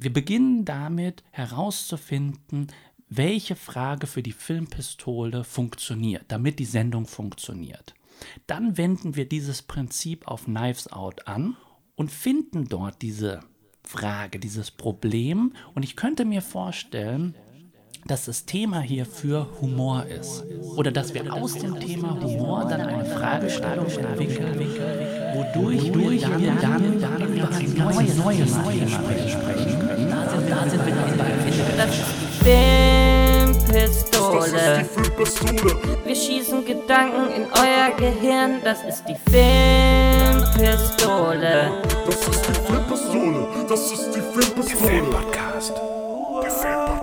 Wir beginnen damit herauszufinden, welche Frage für die Filmpistole funktioniert, damit die Sendung funktioniert. Dann wenden wir dieses Prinzip auf Knives Out an und finden dort diese Frage, dieses Problem. Und ich könnte mir vorstellen, dass das Thema hierfür Humor ist. Oder dass wir aus dem Thema Humor dann eine Fragestellung entwickeln, wodurch wir dann, dann über ein neues, neues Thema sprechen können. Da sind wir dann bei Filmpistole. Wir schießen Gedanken in euer Gehirn, das ist die Filmpistole. Das ist die Filmpistole, das ist die Filmpistole. Der Filmpodcast. Der Filmpodcast.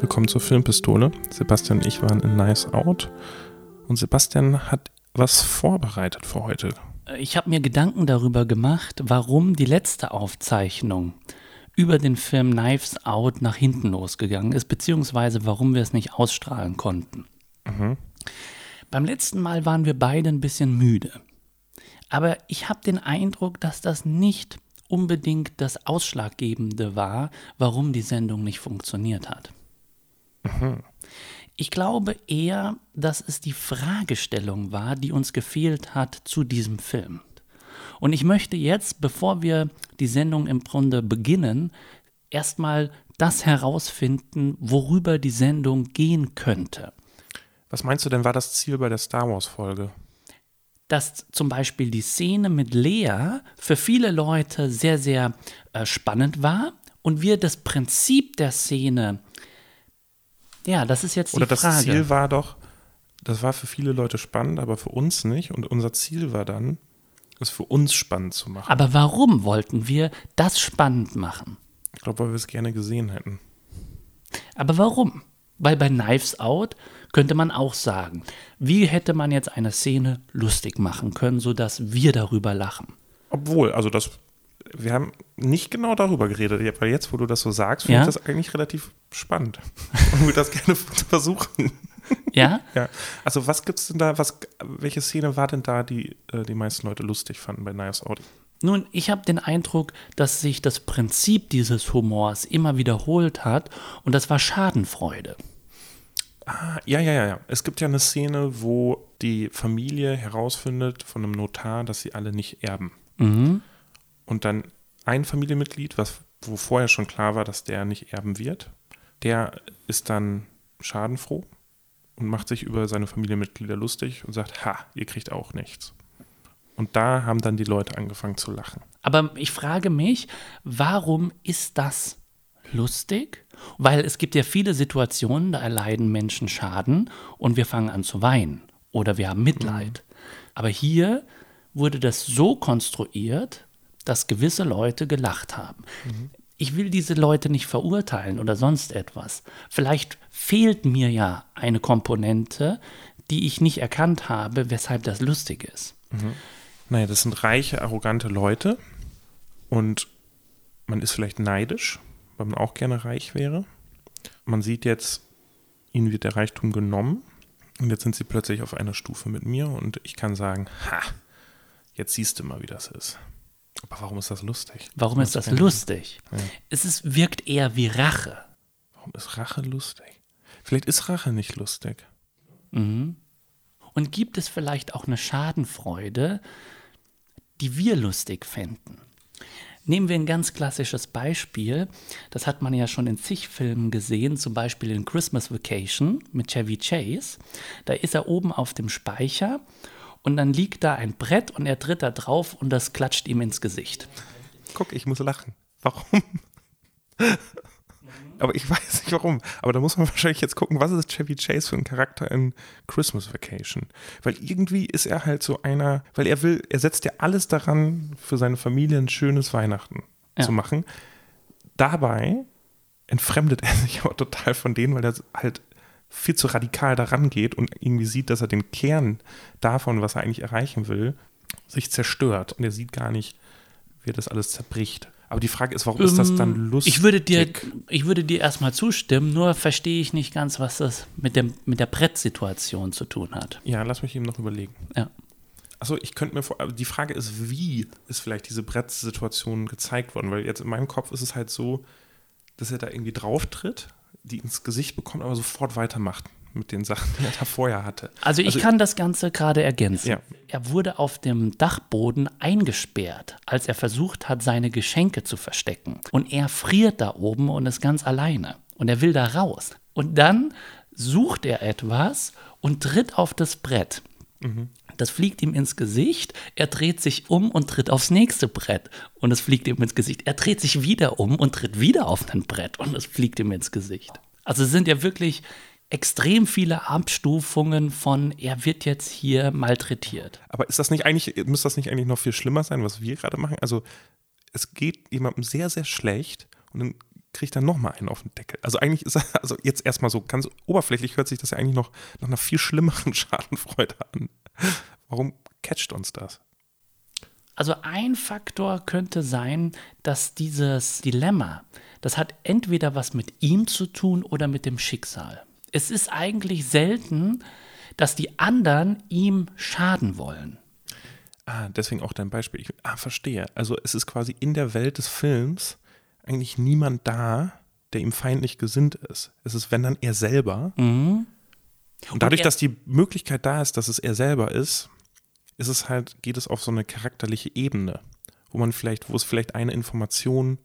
Willkommen zur Filmpistole. Sebastian und ich waren in Nice Out und Sebastian hat was vorbereitet für heute. Ich habe mir Gedanken darüber gemacht, warum die letzte Aufzeichnung über den Film Knives Out nach hinten losgegangen ist, beziehungsweise warum wir es nicht ausstrahlen konnten. Mhm. Beim letzten Mal waren wir beide ein bisschen müde. Aber ich habe den Eindruck, dass das nicht unbedingt das Ausschlaggebende war, warum die Sendung nicht funktioniert hat. Mhm. Ich glaube eher, dass es die Fragestellung war, die uns gefehlt hat zu diesem Film. Und ich möchte jetzt, bevor wir die Sendung im Grunde beginnen, erstmal das herausfinden, worüber die Sendung gehen könnte. Was meinst du denn, war das Ziel bei der Star Wars-Folge? Dass zum Beispiel die Szene mit Lea für viele Leute sehr, sehr äh, spannend war und wir das Prinzip der Szene, ja, das ist jetzt Oder die Frage. Oder das Ziel war doch, das war für viele Leute spannend, aber für uns nicht. Und unser Ziel war dann, es für uns spannend zu machen. Aber warum wollten wir das spannend machen? Ich glaube, weil wir es gerne gesehen hätten. Aber warum? Weil bei Knives Out könnte man auch sagen, wie hätte man jetzt eine Szene lustig machen können, sodass wir darüber lachen? Obwohl, also das, wir haben nicht genau darüber geredet, weil jetzt, wo du das so sagst, finde ja? ich das eigentlich relativ spannend und würde das gerne versuchen. Ja? ja. Also was gibt es denn da, was, welche Szene war denn da, die äh, die meisten Leute lustig fanden bei Knives Out? Nun, ich habe den Eindruck, dass sich das Prinzip dieses Humors immer wiederholt hat und das war Schadenfreude. Ah, ja, ja, ja, ja. Es gibt ja eine Szene, wo die Familie herausfindet von einem Notar, dass sie alle nicht erben. Mhm. Und dann ein Familienmitglied, was, wo vorher schon klar war, dass der nicht erben wird, der ist dann schadenfroh und macht sich über seine Familienmitglieder lustig und sagt, ha, ihr kriegt auch nichts. Und da haben dann die Leute angefangen zu lachen. Aber ich frage mich, warum ist das lustig? Weil es gibt ja viele Situationen, da erleiden Menschen Schaden und wir fangen an zu weinen oder wir haben Mitleid. Mhm. Aber hier wurde das so konstruiert, dass gewisse Leute gelacht haben. Mhm ich will diese Leute nicht verurteilen oder sonst etwas. Vielleicht fehlt mir ja eine Komponente, die ich nicht erkannt habe, weshalb das lustig ist. Mhm. Naja, das sind reiche, arrogante Leute und man ist vielleicht neidisch, weil man auch gerne reich wäre. Man sieht jetzt, ihnen wird der Reichtum genommen und jetzt sind sie plötzlich auf einer Stufe mit mir und ich kann sagen, ha, jetzt siehst du mal, wie das ist. Aber warum ist das lustig? Warum ist das lustig? Ja. Es ist, wirkt eher wie Rache. Warum ist Rache lustig? Vielleicht ist Rache nicht lustig. Mhm. Und gibt es vielleicht auch eine Schadenfreude, die wir lustig fänden? Nehmen wir ein ganz klassisches Beispiel. Das hat man ja schon in zig Filmen gesehen, zum Beispiel in Christmas Vacation mit Chevy Chase. Da ist er oben auf dem Speicher und dann liegt da ein Brett und er tritt da drauf und das klatscht ihm ins Gesicht. Guck, ich muss lachen. Warum? Aber ich weiß nicht warum. Aber da muss man wahrscheinlich jetzt gucken, was ist Chevy Chase für ein Charakter in Christmas Vacation? Weil irgendwie ist er halt so einer, weil er will, er setzt ja alles daran, für seine Familie ein schönes Weihnachten ja. zu machen. Dabei entfremdet er sich aber total von denen, weil er halt viel zu radikal daran geht und irgendwie sieht, dass er den Kern davon, was er eigentlich erreichen will, sich zerstört. Und er sieht gar nicht, wie er das alles zerbricht. Aber die Frage ist, warum um, ist das dann ähm, lustig? Ich würde dir, ich würde dir erstmal zustimmen, nur verstehe ich nicht ganz, was das mit, dem, mit der Brettsituation zu tun hat. Ja, lass mich eben noch überlegen. Ja. Also ich könnte mir vor, die Frage ist, wie ist vielleicht diese Brettsituation gezeigt worden? Weil jetzt in meinem Kopf ist es halt so, dass er da irgendwie drauf tritt, die ins Gesicht bekommt, aber sofort weitermacht mit den Sachen, die er da vorher hatte. Also ich kann das Ganze gerade ergänzen. Ja. Er wurde auf dem Dachboden eingesperrt, als er versucht hat, seine Geschenke zu verstecken. Und er friert da oben und ist ganz alleine. Und er will da raus. Und dann sucht er etwas und tritt auf das Brett. Das fliegt ihm ins Gesicht, er dreht sich um und tritt aufs nächste Brett und es fliegt ihm ins Gesicht. Er dreht sich wieder um und tritt wieder auf ein Brett und es fliegt ihm ins Gesicht. Also es sind ja wirklich extrem viele Abstufungen von, er wird jetzt hier malträtiert. Aber ist das nicht eigentlich, müsste das nicht eigentlich noch viel schlimmer sein, was wir gerade machen? Also es geht jemandem sehr, sehr schlecht und dann kriegt er nochmal einen auf den Deckel. Also eigentlich ist er, also jetzt erstmal so ganz oberflächlich hört sich das ja eigentlich noch nach einer viel schlimmeren Schadenfreude an. Warum catcht uns das? Also ein Faktor könnte sein, dass dieses Dilemma, das hat entweder was mit ihm zu tun oder mit dem Schicksal. Es ist eigentlich selten, dass die anderen ihm schaden wollen. Ah, deswegen auch dein Beispiel. Ich, ah, verstehe. Also es ist quasi in der Welt des Films eigentlich niemand da, der ihm feindlich gesinnt ist. Es ist, wenn dann er selber. Und dadurch, er- dass die Möglichkeit da ist, dass es er selber ist, ist es halt, geht es auf so eine charakterliche Ebene, wo man vielleicht, wo es vielleicht eine Information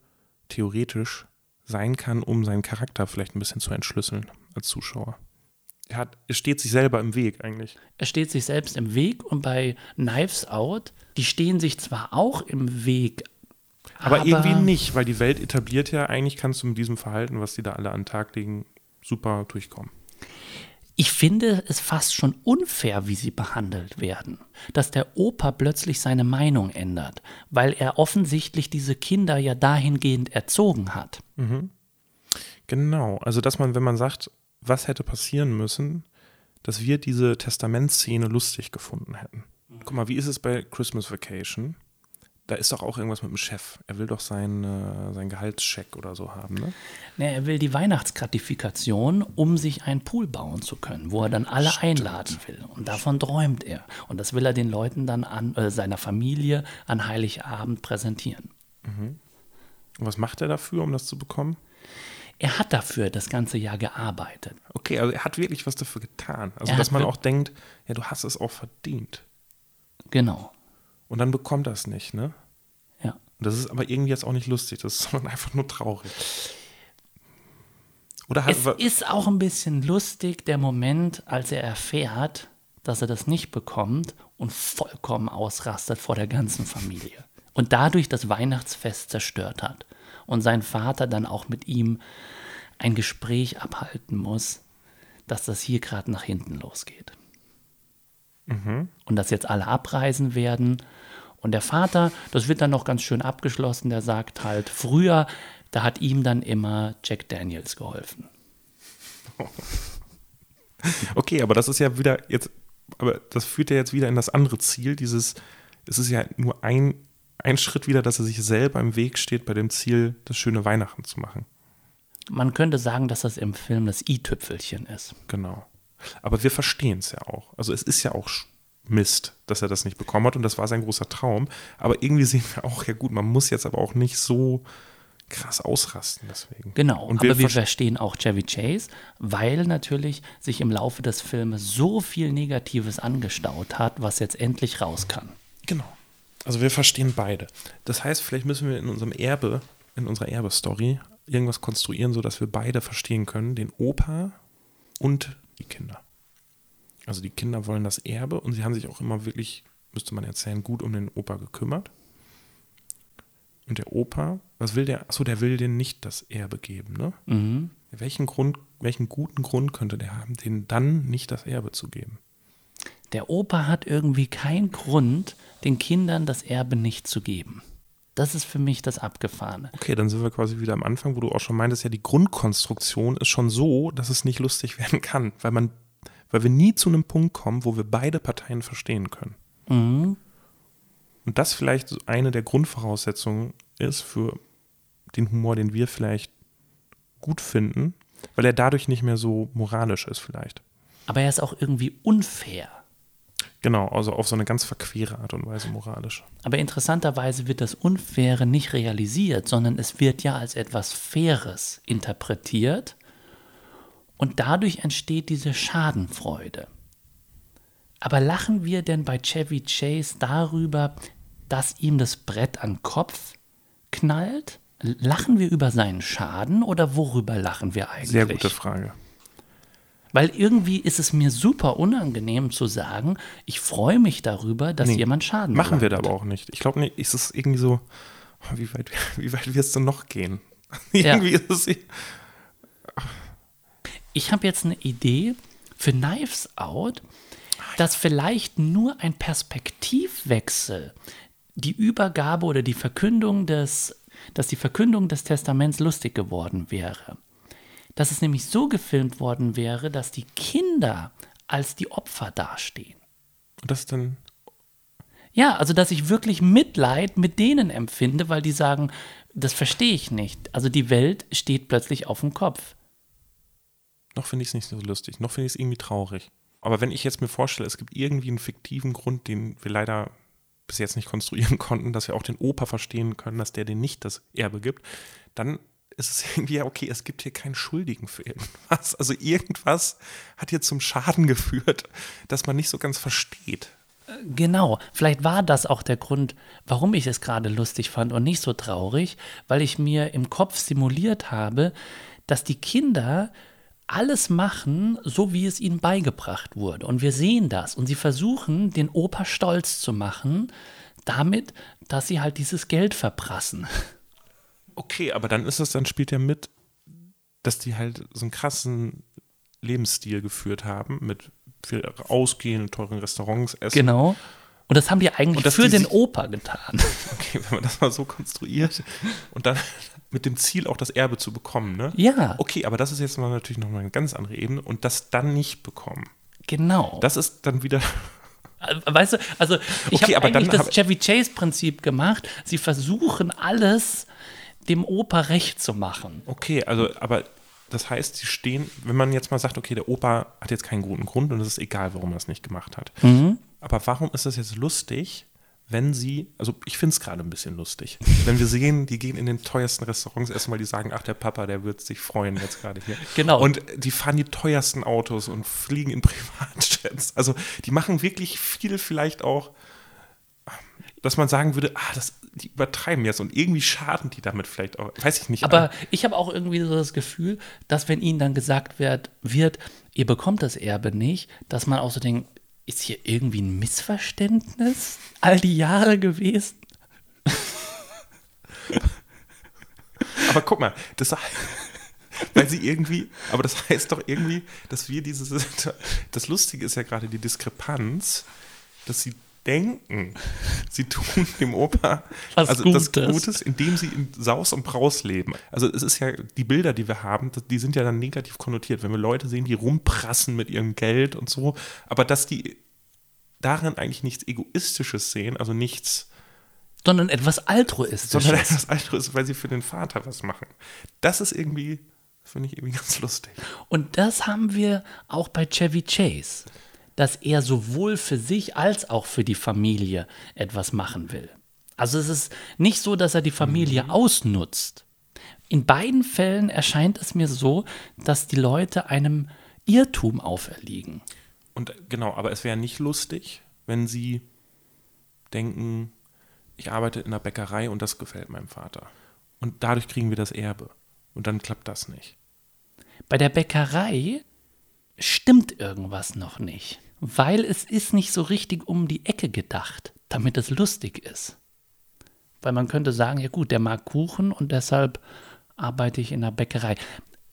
theoretisch sein kann, um seinen Charakter vielleicht ein bisschen zu entschlüsseln als Zuschauer. Er, hat, er steht sich selber im Weg eigentlich. Er steht sich selbst im Weg und bei Knives Out, die stehen sich zwar auch im Weg, Aber, irgendwie nicht, weil die Welt etabliert ja, eigentlich kannst du mit diesem Verhalten, was die da alle an den Tag legen, super durchkommen. Ich finde es fast schon unfair, wie sie behandelt werden. Dass der Opa plötzlich seine Meinung ändert, weil er offensichtlich diese Kinder ja dahingehend erzogen hat. Genau, also dass man, wenn man sagt, was hätte passieren müssen, dass wir diese Testamentszene lustig gefunden hätten. Guck mal, wie ist es bei Christmas Vacation? Da ist doch auch irgendwas mit dem Chef. Er will doch seinen, äh, seinen Gehaltscheck oder so haben, ne? Na, er will die Weihnachtsgratifikation, um sich einen Pool bauen zu können, wo er dann alle einladen will. Und davon träumt er. Und das will er den Leuten dann an, äh, seiner Familie an Heiligabend präsentieren. Und was macht er dafür, um das zu bekommen? Er hat dafür das ganze Jahr gearbeitet. Okay, also er hat wirklich was dafür getan. Also, Er dass man auch denkt, ja, du hast es auch verdient. Genau. Und dann bekommt er es nicht, ne? Ja. Und das ist aber irgendwie jetzt auch nicht lustig, das ist sondern einfach nur traurig. Oder Es ist auch ein bisschen lustig, der Moment, als er erfährt, dass er das nicht bekommt und vollkommen ausrastet vor der ganzen Familie. Und dadurch das Weihnachtsfest zerstört hat. Und sein Vater dann auch mit ihm ein Gespräch abhalten muss, dass das hier gerade nach hinten losgeht. Und dass jetzt alle abreisen werden. Und der Vater, das wird dann noch ganz schön abgeschlossen, der sagt halt, früher, da hat ihm dann immer Jack Daniels geholfen. Okay, aber das ist ja wieder jetzt, aber das führt ja jetzt wieder in das andere Ziel, dieses, es ist ja nur ein, ein Schritt wieder, dass er sich selber im Weg steht bei dem Ziel, das schöne Weihnachten zu machen. Man könnte sagen, dass das im Film das i-Tüpfelchen ist. Genau. Aber wir verstehen es ja auch. Also es ist ja auch Mist, dass er das nicht bekommen hat und das war sein großer Traum. Aber irgendwie sehen wir auch, ja gut, man muss jetzt aber auch nicht so krass ausrasten deswegen. Genau, Und aber wir verst- verstehen auch Chevy Chase, weil natürlich sich im Laufe des Filmes so viel Negatives angestaut hat, was jetzt endlich raus kann. Genau. Also wir verstehen beide. Das heißt, vielleicht müssen wir in unserem Erbe, in unserer Erbe-Story irgendwas konstruieren, sodass wir beide verstehen können, den Opa und die Kinder. Also die Kinder wollen das Erbe und sie haben sich auch immer wirklich, müsste man erzählen, gut um den Opa gekümmert. Und der Opa, was will der? Achso, der will denen nicht das Erbe geben, ne? Mhm. Welchen Grund, welchen guten Grund könnte der haben, denen dann nicht das Erbe zu geben? Der Opa hat irgendwie keinen Grund, den Kindern das Erbe nicht zu geben. Das ist für mich das Abgefahrene. Okay, dann sind wir quasi wieder am Anfang, wo du auch schon meintest, ja, die Grundkonstruktion ist schon so, dass es nicht lustig werden kann, weil man, weil wir nie zu einem Punkt kommen, wo wir beide Parteien verstehen können. Mhm. Und das vielleicht eine der Grundvoraussetzungen ist für den Humor, den wir vielleicht gut finden, weil er dadurch nicht mehr so moralisch ist vielleicht. Aber er ist auch irgendwie unfair. Genau, also auf so eine ganz verquere Art und Weise moralisch. Aber interessanterweise wird das Unfaire nicht realisiert, sondern es wird ja als etwas Faires interpretiert und dadurch entsteht diese Schadenfreude. Aber lachen wir denn bei Chevy Chase darüber, dass ihm das Brett an den Kopf knallt? Lachen wir über seinen Schaden oder worüber lachen wir eigentlich? Sehr gute Frage. Weil irgendwie ist es mir super unangenehm zu sagen, ich freue mich darüber, dass Nee, jemand Schaden Machen wir da aber auch nicht. Ich glaube nicht, ist es irgendwie so, oh, wie weit, wie weit es denn noch gehen? Ja. irgendwie ist es. Ich habe jetzt eine Idee für Knives Out, dass vielleicht nur ein Perspektivwechsel die Übergabe oder die Verkündung des, dass die Verkündung des Testaments lustig geworden wäre. Dass es nämlich so gefilmt worden wäre, dass die Kinder als die Opfer dastehen. Und das dann. Ja, also dass ich wirklich Mitleid mit denen empfinde, weil die sagen, das verstehe ich nicht. Also die Welt steht plötzlich auf dem Kopf. Noch finde ich es nicht so lustig. Noch finde ich es irgendwie traurig. Aber wenn ich jetzt mir vorstelle, es gibt irgendwie einen fiktiven Grund, den wir leider bis jetzt nicht konstruieren konnten, dass wir auch den Opa verstehen können, dass der den nicht das Erbe gibt, dann ist es irgendwie ja okay, es gibt hier keinen Schuldigen für irgendwas. Also irgendwas hat hier zum Schaden geführt, dass man nicht so ganz versteht. Genau, vielleicht war das auch der Grund, warum ich es gerade lustig fand und nicht so traurig, weil ich mir im Kopf simuliert habe, dass die Kinder alles machen, so wie es ihnen beigebracht wurde. Und wir sehen das. Und sie versuchen, den Opa stolz zu machen, damit, dass sie halt dieses Geld verprassen. Okay, aber dann ist es, dann spielt er mit, dass die halt so einen krassen Lebensstil geführt haben, mit viel Ausgehen, teuren Restaurants, Essen. Genau. Und das haben die eigentlich für die den Opa getan. Okay, wenn man das mal so konstruiert und dann mit dem Ziel auch das Erbe zu bekommen, ne? Ja, Okay, aber das ist jetzt mal natürlich noch mal eine ganz andere Ebene und das dann nicht bekommen. genau. Das ist dann wieder Weißt du, also ich Okay, habe eigentlich das Chevy Chase-Prinzip gemacht. Sie versuchen alles dem Opa recht zu machen. okay, also aber das heißt, sie stehen, wenn man jetzt mal sagt, okay, der Opa hat jetzt keinen guten Grund und es ist egal, warum er es nicht gemacht hat. Aber warum ist das jetzt lustig, wenn sie, also ich finde es gerade ein bisschen lustig, wenn wir sehen, die gehen in den teuersten Restaurants essen, weil die sagen, ach, der Papa, der wird sich freuen jetzt gerade hier. Genau. Und die fahren die teuersten Autos und fliegen in Privatjets. Also die machen wirklich viel vielleicht auch, dass man sagen würde, ah, das, die übertreiben jetzt und irgendwie schaden die damit vielleicht auch, weiß ich nicht. Aber ich habe auch irgendwie so das Gefühl, dass wenn ihnen dann gesagt wird, wird, ihr bekommt das Erbe nicht, dass man auch so denkt, ist hier irgendwie ein Missverständnis all die Jahre gewesen? Aber guck mal, das weil sie irgendwie, aber das heißt doch irgendwie, dass wir dieses, das Lustige ist ja gerade die Diskrepanz, dass sie denken, sie tun dem Opa Was also das Gutes. Gutes, indem sie in Saus und Braus leben. Also es ist ja, die Bilder, die wir haben, die sind ja dann negativ konnotiert, wenn wir Leute sehen, die rumprassen mit ihrem Geld und so, aber dass die darin eigentlich nichts Egoistisches sehen, also nichts Sondern etwas Altruistisches. sondern andere ist, weil sie für den Vater was machen. Das ist irgendwie, finde ich irgendwie ganz lustig. Und das haben wir auch bei Chevy Chase, dass er sowohl für sich als auch für die Familie etwas machen will. Also es ist nicht so, dass er die Familie ausnutzt. In beiden Fällen erscheint es mir so, dass die Leute einem Irrtum auferliegen. Und genau, aber es wäre nicht lustig, wenn sie denken, ich arbeite in einer Bäckerei und das gefällt meinem Vater. Und dadurch kriegen wir das Erbe. Und dann klappt das nicht. Bei der Bäckerei stimmt irgendwas noch nicht, weil es ist nicht so richtig um die Ecke gedacht, damit es lustig ist. Weil man könnte sagen, ja gut, der mag Kuchen und deshalb arbeite ich in der Bäckerei.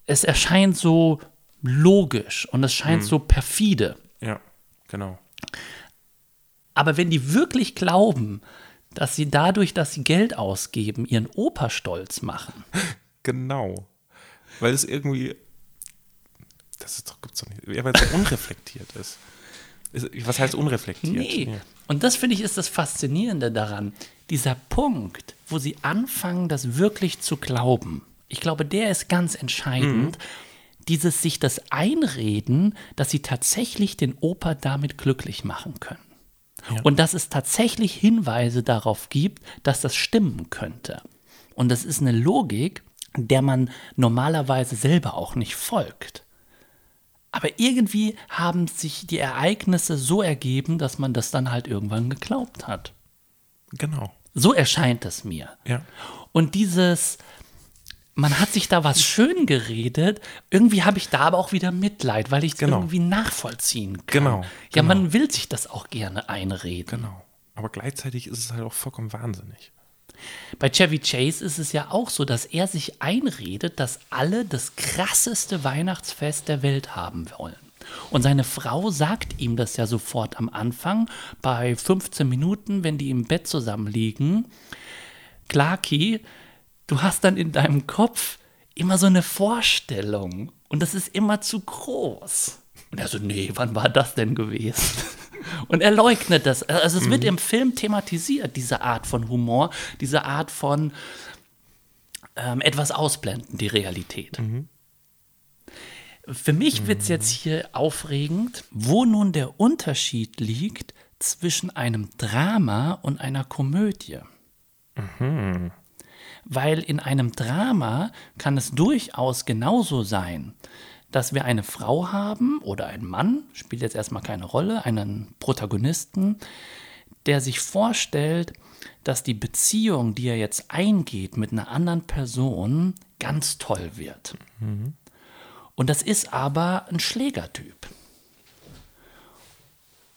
Es erscheint so logisch und es scheint so perfide. Ja, genau. Aber wenn die wirklich glauben, dass sie dadurch, dass sie Geld ausgeben, ihren Opa stolz machen, Genau. Weil es irgendwie, das ist doch, gibt's doch nicht, ja, weil es so unreflektiert ist. Was heißt unreflektiert? Nee. Ja. Und das finde ich ist das Faszinierende daran. Dieser Punkt, wo sie anfangen, das wirklich zu glauben. Ich glaube, der ist ganz entscheidend. Dieses sich das einreden, dass sie tatsächlich den Opa damit glücklich machen können. Und dass es tatsächlich Hinweise darauf gibt, dass das stimmen könnte. Und das ist eine Logik, der man normalerweise selber auch nicht folgt. Aber irgendwie haben sich die Ereignisse so ergeben, dass man das dann halt irgendwann geglaubt hat. Genau. So erscheint es mir. Ja. Und dieses, man hat sich da was schön geredet, irgendwie habe ich da aber auch wieder Mitleid, weil ich es Genau. irgendwie nachvollziehen kann. Genau, Ja, genau. man will sich das auch gerne einreden. Genau. Aber gleichzeitig ist es halt auch vollkommen wahnsinnig. Bei Chevy Chase ist es ja auch so, dass er sich einredet, dass alle das krasseste Weihnachtsfest der Welt haben wollen. Und seine Frau sagt ihm das ja sofort am Anfang, bei 15 Minuten, wenn die im Bett zusammenliegen. Clarky, du hast dann in deinem Kopf immer so eine Vorstellung und das ist immer zu groß. Und er so, nee, wann war das denn gewesen? Und er leugnet das. Also es wird im Film thematisiert, diese Art von Humor, diese Art von ähm, etwas ausblenden, die Realität. Für mich wird es jetzt hier aufregend, wo nun der Unterschied liegt zwischen einem Drama und einer Komödie. Weil in einem Drama kann es durchaus genauso sein, dass wir eine Frau haben oder einen Mann, spielt jetzt erstmal keine Rolle, einen Protagonisten, der sich vorstellt, dass die Beziehung, die er jetzt eingeht mit einer anderen Person, ganz toll wird. Und das ist aber ein Schlägertyp.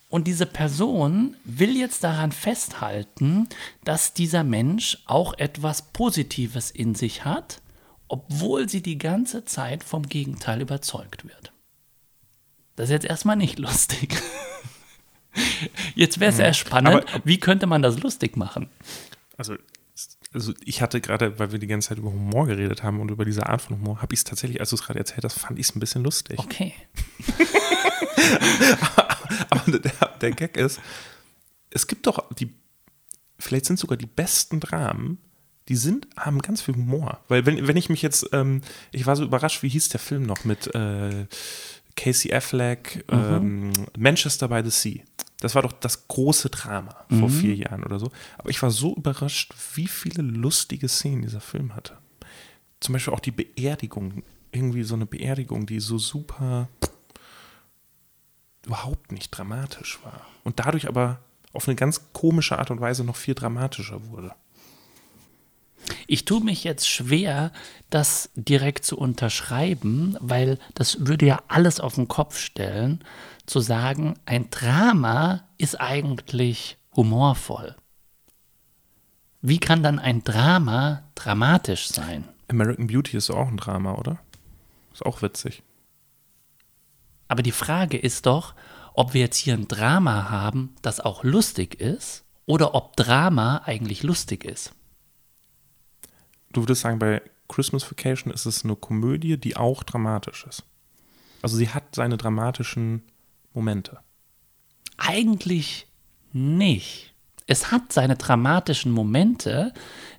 Und diese Person will jetzt daran festhalten, dass dieser Mensch auch etwas Positives in sich hat, obwohl sie die ganze Zeit vom Gegenteil überzeugt wird. Das ist jetzt erstmal nicht lustig. Jetzt wäre es sehr spannend, Aber- wie könnte man das lustig machen? Also, also ich hatte gerade, weil wir die ganze Zeit über Humor geredet haben und über diese Art von Humor, habe ich es tatsächlich, als du es gerade erzählt hast, fand ich es ein bisschen lustig. Okay. Aber der, der Gag ist, es gibt doch die, vielleicht sind sogar die besten Dramen, die sind, haben ganz viel Humor. Weil wenn, wenn ich mich jetzt, ähm, ich war so überrascht, wie hieß der Film noch mit äh, Casey Affleck, ähm, Manchester by the Sea. Das war doch das große Drama vor vier Jahren oder so. Aber ich war so überrascht, wie viele lustige Szenen dieser Film hatte. Zum Beispiel auch die Beerdigung. Irgendwie so eine Beerdigung, die so super überhaupt nicht dramatisch war. Und dadurch aber auf eine ganz komische Art und Weise noch viel dramatischer wurde. Ich tue mich jetzt schwer, das direkt zu unterschreiben, weil das würde ja alles auf den Kopf stellen, zu sagen, ein Drama ist eigentlich humorvoll. Wie kann dann ein Drama dramatisch sein? American Beauty ist auch ein Drama, oder? Ist auch witzig. Aber die Frage ist doch, ob wir jetzt hier ein Drama haben, das auch lustig ist, oder ob Drama eigentlich lustig ist. Du würdest sagen, bei Christmas Vacation ist es eine Komödie, die auch dramatisch ist. Also sie hat seine dramatischen Momente. Eigentlich nicht. Es hat seine dramatischen Momente,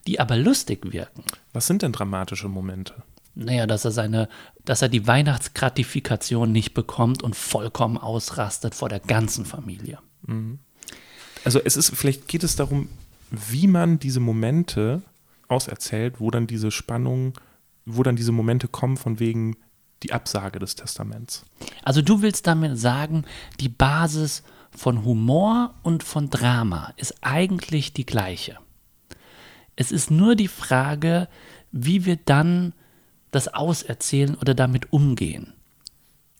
die aber lustig wirken. Was sind denn dramatische Momente? Naja, dass er seine, dass er die Weihnachtsgratifikation nicht bekommt und vollkommen ausrastet vor der ganzen Familie. Also es ist, vielleicht geht es darum, wie man diese Momente auserzählt, wo dann diese Spannung, wo dann diese Momente kommen von wegen die Absage des Testaments. Also du willst damit sagen, die Basis von Humor und von Drama ist eigentlich die gleiche. Es ist nur die Frage, wie wir dann das auserzählen oder damit umgehen.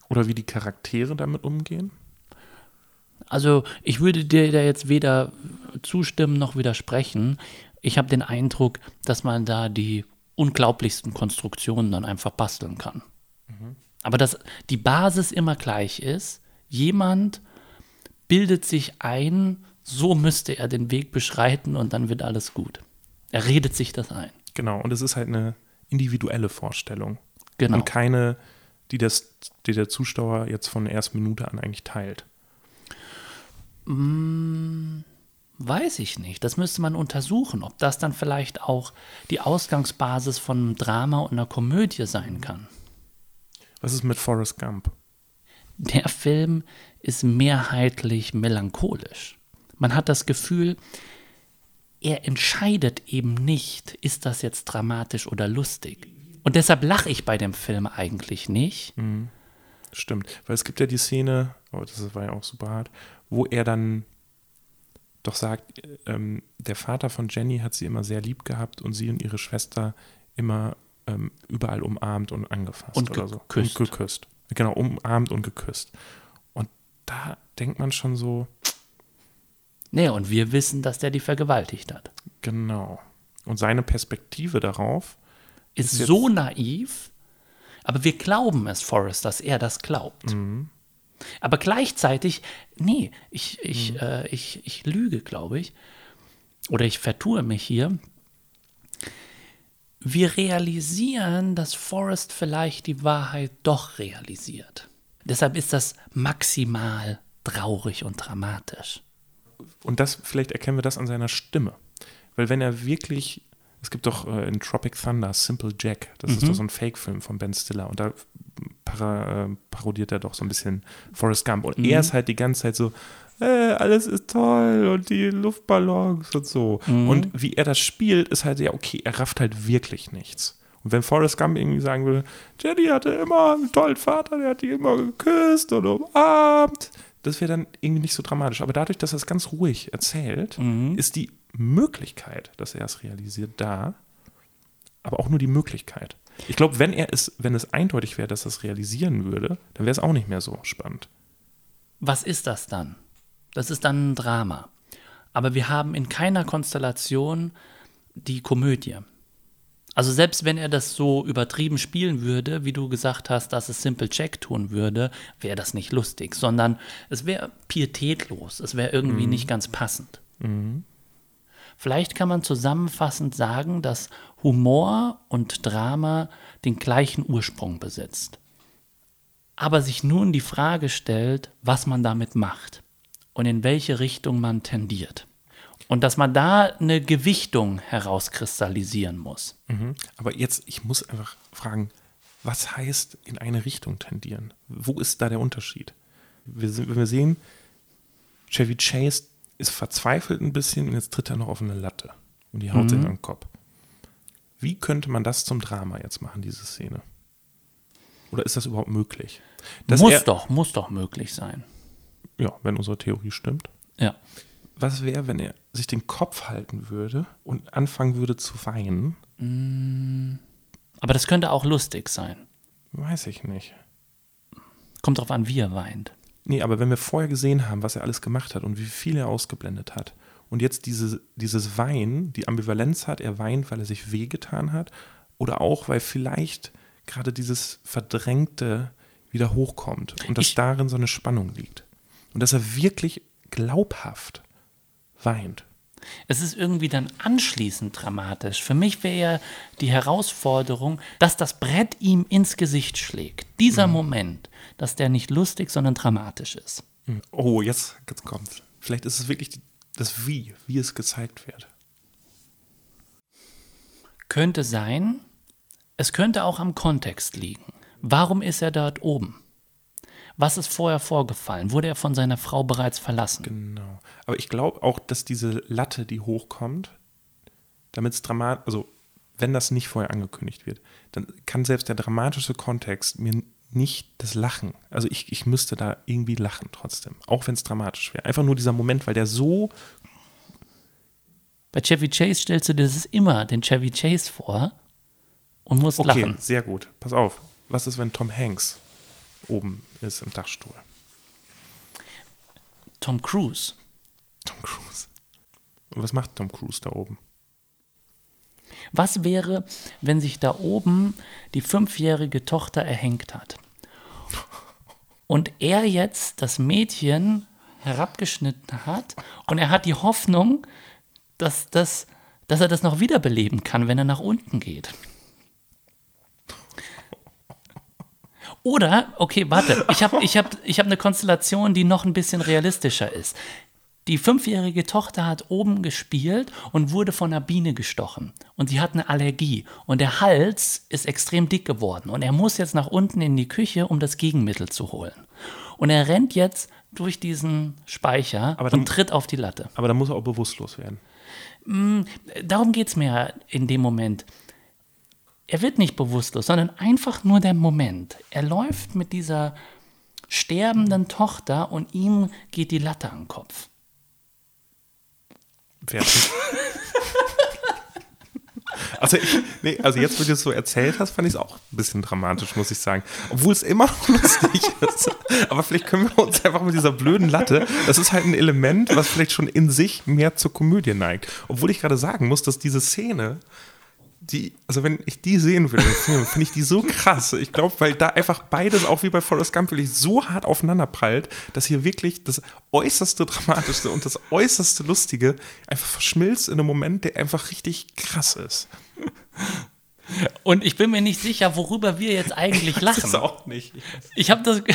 Oder wie die Charaktere damit umgehen. Also ich würde dir da jetzt weder zustimmen noch widersprechen. Ich habe den Eindruck, dass man da die unglaublichsten Konstruktionen dann einfach basteln kann. Aber dass die Basis immer gleich ist, jemand bildet sich ein, so müsste er den Weg beschreiten und dann wird alles gut. Er redet sich das ein. Genau, und es ist halt eine individuelle Vorstellung. Genau. Und keine, die, das, die der Zuschauer jetzt von der ersten Minute an eigentlich teilt. Weiß ich nicht. Das müsste man untersuchen, ob das dann vielleicht auch die Ausgangsbasis von einem Drama und einer Komödie sein kann. Was ist mit Forrest Gump? Der Film ist mehrheitlich melancholisch. Man hat das Gefühl, er entscheidet eben nicht, ist das jetzt dramatisch oder lustig. Und deshalb lache ich bei dem Film eigentlich nicht. Stimmt. Weil es gibt ja die Szene, oh, das war ja auch super hart, wo er dann doch sagt, ähm, der Vater von Jenny hat sie immer sehr lieb gehabt und sie und ihre Schwester immer ähm, überall umarmt und angefasst Und oder so. geküsst. Und geküsst. Genau, umarmt und geküsst. Und da denkt man schon so, Nee, und wir wissen, dass der die vergewaltigt hat. genau. Und seine Perspektive darauf, Ist, Ist so naiv, aber wir glauben es, Forrest, dass er das glaubt. Mhm. Aber gleichzeitig, nee, ich, ich, Mhm. äh, ich, ich lüge, glaube ich. Oder ich vertue mich hier. Wir realisieren, dass Forrest vielleicht die Wahrheit doch realisiert. Deshalb ist das maximal traurig und dramatisch. und das, vielleicht erkennen wir das an seiner Stimme. Weil wenn er wirklich, es gibt doch äh, in Tropic Thunder Simple Jack, das ist doch so ein Fake-Film von Ben Stiller und da para, äh, parodiert er doch so ein bisschen Forrest Gump. Und er ist halt die ganze Zeit so, äh, alles ist toll und die Luftballons und so. Und wie er das spielt, ist halt, ja, okay, er rafft halt wirklich nichts. Und wenn Forrest Gump irgendwie sagen würde, Jenny hatte immer einen tollen Vater, der hat die immer geküsst und umarmt, das wäre dann irgendwie nicht so dramatisch. Aber dadurch, dass er es ganz ruhig erzählt, ist die Möglichkeit, dass er es realisiert, da, aber auch nur die Möglichkeit. Ich glaube, wenn er es, wenn es eindeutig wäre, dass er es realisieren würde, dann wäre es auch nicht mehr so spannend. Was ist das dann? Das ist dann ein Drama. Aber wir haben in keiner Konstellation die Komödie. Also selbst wenn er das so übertrieben spielen würde, wie du gesagt hast, dass es Simple Jack tun würde, wäre das nicht lustig, sondern es wäre pietätlos, es wäre irgendwie nicht ganz passend. Vielleicht kann man zusammenfassend sagen, dass Humor und Drama den gleichen Ursprung besitzt aber sich nun die Frage stellt, was man damit macht und in welche Richtung man tendiert. Und dass man da eine Gewichtung herauskristallisieren muss. Mhm. Aber jetzt, ich muss einfach fragen, was heißt in eine Richtung tendieren? Wo ist da der Unterschied? Wir, se- wir sehen, Chevy Chase ist verzweifelt ein bisschen und jetzt tritt er noch auf eine Latte und die haut sich an den Kopf. Wie könnte man das zum Drama jetzt machen, diese Szene? Oder ist das überhaupt möglich? Dass muss er, doch, muss doch möglich sein. Ja, wenn unsere Theorie stimmt. Ja. Was wäre, wenn er sich den Kopf halten würde und anfangen würde zu weinen? Aber das könnte auch lustig sein. Weiß ich nicht. Kommt drauf an, wie er weint. Nee, aber wenn wir vorher gesehen haben, was er alles gemacht hat und wie viel er ausgeblendet hat und jetzt diese, dieses Weinen, die Ambivalenz hat, er weint, weil er sich wehgetan hat oder auch, weil vielleicht gerade dieses Verdrängte wieder hochkommt und dass Ich- darin so eine Spannung liegt. Und dass er wirklich glaubhaft weint. Es ist irgendwie dann anschließend dramatisch. Für mich wäre ja die Herausforderung, dass das Brett ihm ins Gesicht schlägt. Dieser Moment, dass der nicht lustig, sondern dramatisch ist. Oh, jetzt, jetzt kommt's. Vielleicht ist es wirklich das Wie, wie es gezeigt wird. Könnte sein, es könnte auch am Kontext liegen. Warum ist er dort oben? Was ist vorher vorgefallen? Wurde er von seiner Frau bereits verlassen? Genau. Aber ich glaube auch, dass diese Latte, die hochkommt, damit es dramatisch, also wenn das nicht vorher angekündigt wird, dann kann selbst der dramatische Kontext mir nicht das Lachen, also ich, ich müsste da irgendwie lachen trotzdem, auch wenn es dramatisch wäre. Einfach nur dieser Moment, weil der so, Bei Chevy Chase stellst du dir das immer den Chevy Chase vor und musst okay, lachen. sehr gut, pass auf, was ist, wenn Tom Hanks oben ist im Dachstuhl? Tom Cruise. Tom Cruise. Und was macht Tom Cruise da oben? Was wäre, wenn sich da oben die fünfjährige Tochter erhängt hat? Und er jetzt das Mädchen herabgeschnitten hat und er hat die Hoffnung, dass, das, dass er das noch wiederbeleben kann, wenn er nach unten geht. Oder, okay, warte, ich habe ich hab, ich hab eine Konstellation, die noch ein bisschen realistischer ist. Die fünfjährige Tochter hat oben gespielt und wurde von einer Biene gestochen. Und sie hat eine Allergie. Und der Hals ist extrem dick geworden. Und er muss jetzt nach unten in die Küche, um das Gegenmittel zu holen. Und er rennt jetzt durch diesen Speicher Aber dann- und tritt auf die Latte. Aber da muss er auch bewusstlos werden. Darum geht es mir in dem Moment. Er wird nicht bewusstlos, sondern einfach nur der Moment. Er läuft mit dieser sterbenden Tochter und ihm geht die Latte an den Kopf. Also, ich, nee, also jetzt, wo du es so erzählt hast, fand ich es auch ein bisschen dramatisch, muss ich sagen. Obwohl es immer noch lustig ist. Aber vielleicht können wir uns einfach mit dieser blöden Latte, das ist halt ein Element, was vielleicht schon in sich mehr zur Komödie neigt. Obwohl ich gerade sagen muss, dass diese Szene, die, also wenn ich die sehen würde, finde ich die so krass. Ich glaube, weil da einfach beides, auch wie bei Forrest Gump, wirklich so hart aufeinander prallt, dass hier wirklich das äußerste Dramatischste und das äußerste Lustige einfach verschmilzt in einem Moment, der einfach richtig krass ist. Und ich bin mir nicht sicher, worüber wir jetzt eigentlich Das lachen. ist auch nicht. Ich habe das.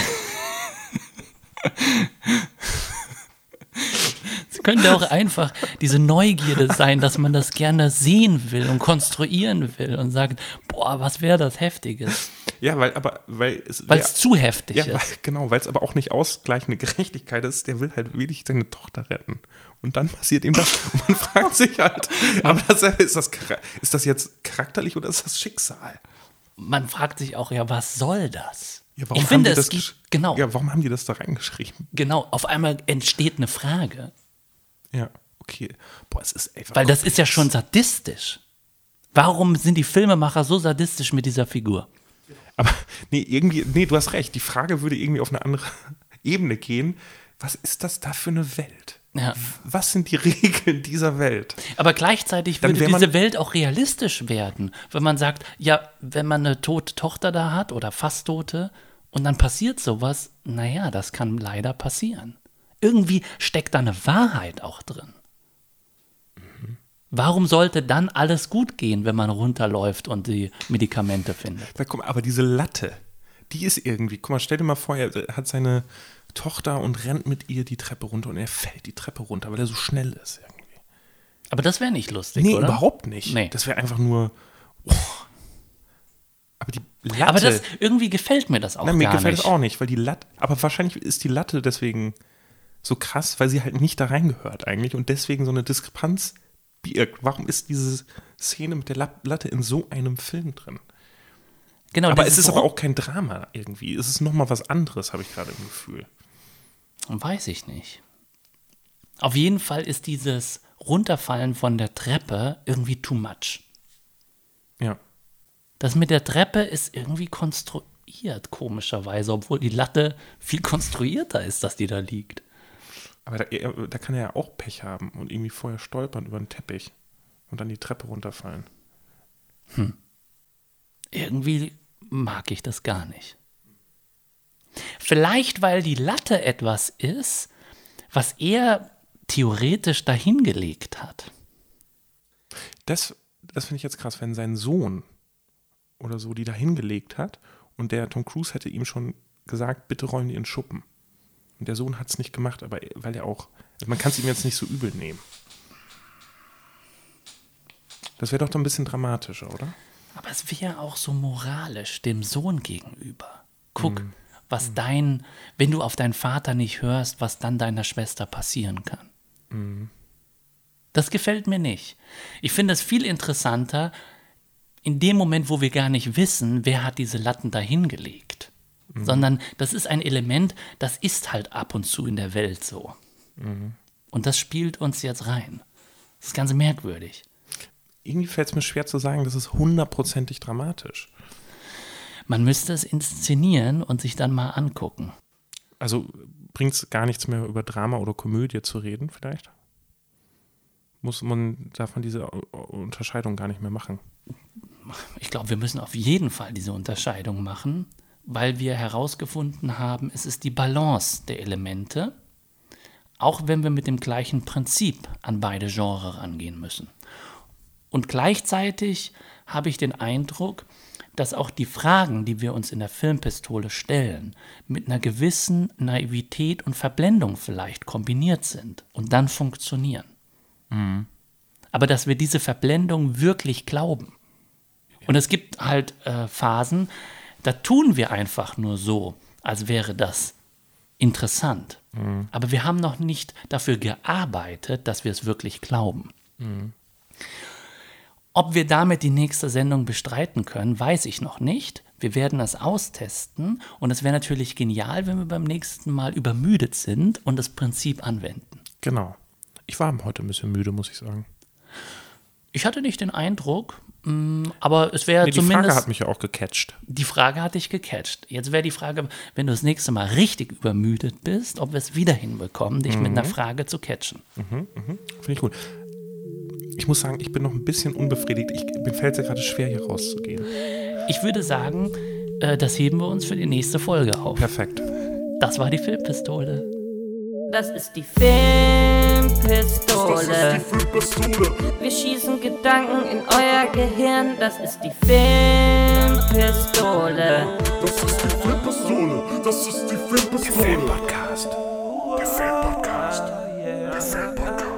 Es könnte auch einfach diese Neugierde sein, dass man das gerne sehen will und konstruieren will und sagt, boah, was wäre das Heftiges? Ja, weil, aber, weil es. Weil es zu heftig ja, weil, ist. genau, weil es aber auch nicht ausgleichende Gerechtigkeit ist. Der will halt wirklich seine Tochter retten. Und dann passiert ihm das. Und man fragt sich halt, aber das, ist, das, ist das jetzt charakterlich oder ist das Schicksal? Man fragt sich auch, ja, was soll das? Ja, ich finde, es gibt, genau, Ja, warum haben die das da reingeschrieben? genau, auf einmal entsteht eine Frage. Ja, okay. Boah, es ist einfach. Weil das ist ja schon sadistisch. Warum sind die Filmemacher so sadistisch mit dieser Figur? Aber nee, irgendwie, nee, du hast recht. Die Frage würde irgendwie auf eine andere Ebene gehen. Was ist das da für eine Welt? Ja. Was sind die Regeln dieser Welt? Aber gleichzeitig würde diese Welt auch realistisch werden, wenn man sagt, ja, wenn man eine tote Tochter da hat oder fast tote und dann passiert sowas, naja, das kann leider passieren. Irgendwie steckt da eine Wahrheit auch drin. Warum sollte dann alles gut gehen, wenn man runterläuft und die Medikamente findet? Na, guck aber diese Latte, die ist irgendwie, guck mal, stell dir mal vor, er hat seine Tochter und rennt mit ihr die Treppe runter und er fällt die Treppe runter, weil er so schnell ist irgendwie. Aber das wäre nicht lustig, Nee, oder? überhaupt nicht. Nee. Das wäre einfach nur. Oh. Aber die Latte. Aber das, irgendwie gefällt mir das auch Nein, mir gar gefällt nicht. es auch nicht, weil die Latte. Aber wahrscheinlich ist die Latte deswegen so krass, weil sie halt nicht da reingehört eigentlich und deswegen so eine Diskrepanz birgt. Warum ist diese Szene mit der La- Latte in so einem Film drin? Genau, aber es ist aber auch kein Drama irgendwie. Es ist nochmal was anderes, habe ich gerade im Gefühl. Weiß ich nicht. Auf jeden Fall ist dieses Runterfallen von der Treppe irgendwie too much. Ja. Das mit der Treppe ist irgendwie konstruiert, komischerweise, obwohl die Latte viel konstruierter ist, dass die da liegt. Aber da, da kann er ja auch Pech haben und irgendwie vorher stolpern über den Teppich und dann die Treppe runterfallen. Irgendwie mag ich das gar nicht. Vielleicht, weil die Latte etwas ist, was er theoretisch dahingelegt hat. Das, das finde ich jetzt krass, wenn sein Sohn oder so die da hingelegt hat und der Tom Cruise hätte ihm schon gesagt, bitte räumen die in Schuppen. Und der Sohn hat es nicht gemacht, aber weil er auch, also man kann es ihm jetzt nicht so übel nehmen. Das wäre doch dann ein bisschen dramatischer, oder? Aber es wäre auch so moralisch dem Sohn gegenüber. Guck, was dein, wenn du auf deinen Vater nicht hörst, was dann deiner Schwester passieren kann. Das gefällt mir nicht. Ich finde es viel interessanter, in dem Moment, wo wir gar nicht wissen, wer hat diese Latten dahingelegt. Sondern das ist ein Element, das ist halt ab und zu in der Welt so. Und das spielt uns jetzt rein. Das ist ganz merkwürdig. Irgendwie fällt es mir schwer zu sagen, das ist hundertprozentig dramatisch. Man müsste es inszenieren und sich dann mal angucken. Also bringt es gar nichts mehr über Drama oder Komödie zu reden, vielleicht? Muss man davon diese Unterscheidung gar nicht mehr machen? Ich glaube, wir müssen auf jeden Fall diese Unterscheidung machen, weil wir herausgefunden haben, es ist die Balance der Elemente, auch wenn wir mit dem gleichen Prinzip an beide Genres rangehen müssen. Und gleichzeitig habe ich den Eindruck, dass auch die Fragen, die wir uns in der Filmpistole stellen, mit einer gewissen Naivität und Verblendung vielleicht kombiniert sind und dann funktionieren. Aber dass wir diese Verblendung wirklich glauben. Und es gibt halt äh, Phasen, da tun wir einfach nur so, als wäre das interessant. Mhm. Aber wir haben noch nicht dafür gearbeitet, dass wir es wirklich glauben. Mhm. Ob wir damit die nächste Sendung bestreiten können, weiß ich noch nicht. Wir werden das austesten und es wäre natürlich genial, wenn wir beim nächsten Mal übermüdet sind und das Prinzip anwenden. Genau. Ich war heute ein bisschen müde, muss ich sagen. Ich hatte nicht den Eindruck, mh, aber es wäre Nee, die zumindest. Frage hat mich ja auch gecatcht. Die Frage hatte ich gecatcht. Jetzt wäre die Frage, wenn du das nächste Mal richtig übermüdet bist, ob wir es wieder hinbekommen, dich mit einer Frage zu catchen. Finde ich gut. Ich muss sagen, ich bin noch ein bisschen unbefriedigt. Ich, mir fällt es ja gerade schwer, hier rauszugehen. Ich würde sagen, äh, das heben wir uns für die nächste Folge auf. Perfekt. Das war die Filmpistole. Das ist die Das ist Filmpistole. die Filmpistole. Wir schießen Gedanken in euer Gehirn. Das ist die Filmpistole. Das ist die Filmpistole. Das ist die Filmpistole. Podcast. Der Filmpodcast. Der Filmpodcast.